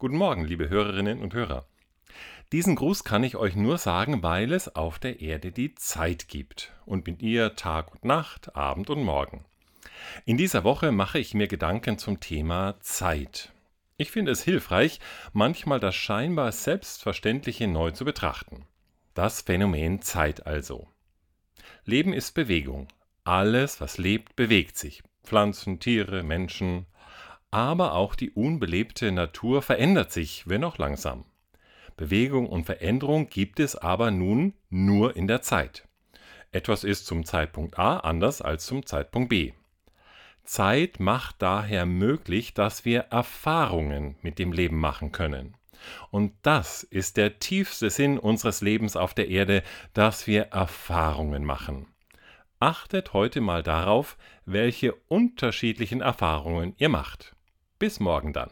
Guten Morgen, liebe Hörerinnen und Hörer. Diesen Gruß kann ich euch nur sagen, weil es auf der Erde die Zeit gibt und mit ihr Tag und Nacht, Abend und Morgen. In dieser Woche mache ich mir Gedanken zum Thema Zeit. Ich finde es hilfreich, manchmal das scheinbar Selbstverständliche neu zu betrachten. Das Phänomen Zeit also. Leben ist Bewegung. Alles, was lebt, bewegt sich. Pflanzen, Tiere, Menschen, aber auch die unbelebte Natur verändert sich, wenn auch langsam. Bewegung und Veränderung gibt es aber nun nur in der Zeit. Etwas ist zum Zeitpunkt A anders als zum Zeitpunkt B. Zeit macht daher möglich, dass wir Erfahrungen mit dem Leben machen können. Und das ist der tiefste Sinn unseres Lebens auf der Erde, dass wir Erfahrungen machen. Achtet heute mal darauf, welche unterschiedlichen Erfahrungen ihr macht. Bis morgen dann.